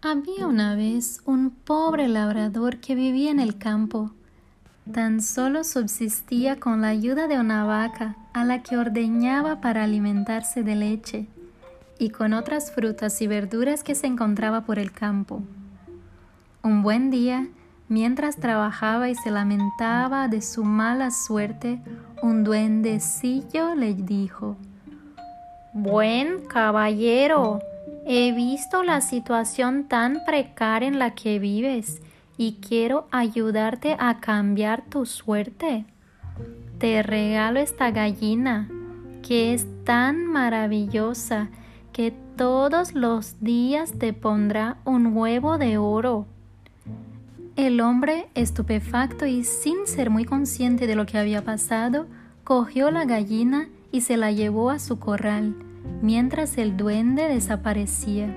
Había una vez un pobre labrador que vivía en el campo. Tan solo subsistía con la ayuda de una vaca a la que ordeñaba para alimentarse de leche y con otras frutas y verduras que se encontraba por el campo. Un buen día, mientras trabajaba y se lamentaba de su mala suerte, un duendecillo le dijo, Buen caballero, He visto la situación tan precaria en la que vives y quiero ayudarte a cambiar tu suerte. Te regalo esta gallina que es tan maravillosa que todos los días te pondrá un huevo de oro. El hombre, estupefacto y sin ser muy consciente de lo que había pasado, cogió la gallina y se la llevó a su corral mientras el duende desaparecía.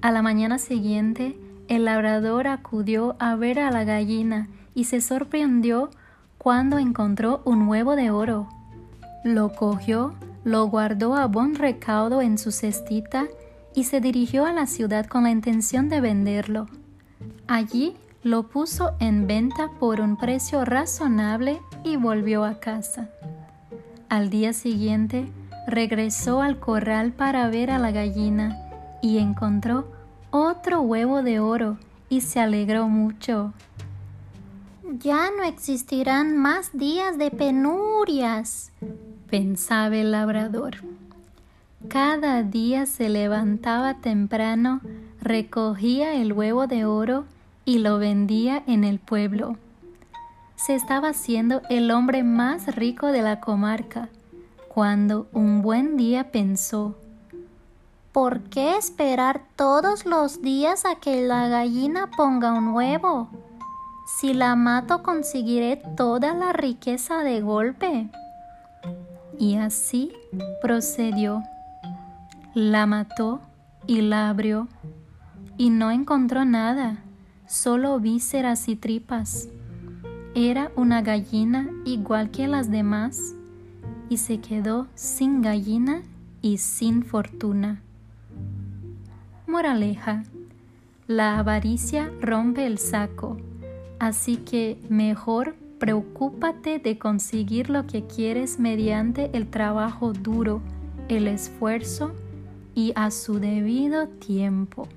A la mañana siguiente, el labrador acudió a ver a la gallina y se sorprendió cuando encontró un huevo de oro. Lo cogió, lo guardó a buen recaudo en su cestita y se dirigió a la ciudad con la intención de venderlo. Allí lo puso en venta por un precio razonable y volvió a casa. Al día siguiente, regresó al corral para ver a la gallina y encontró otro huevo de oro y se alegró mucho. Ya no existirán más días de penurias, pensaba el labrador. Cada día se levantaba temprano, recogía el huevo de oro y lo vendía en el pueblo. Se estaba haciendo el hombre más rico de la comarca cuando un buen día pensó, ¿por qué esperar todos los días a que la gallina ponga un huevo? Si la mato conseguiré toda la riqueza de golpe. Y así procedió. La mató y la abrió y no encontró nada, solo vísceras y tripas. Era una gallina igual que las demás y se quedó sin gallina y sin fortuna. Moraleja. La avaricia rompe el saco, así que mejor preocúpate de conseguir lo que quieres mediante el trabajo duro, el esfuerzo y a su debido tiempo.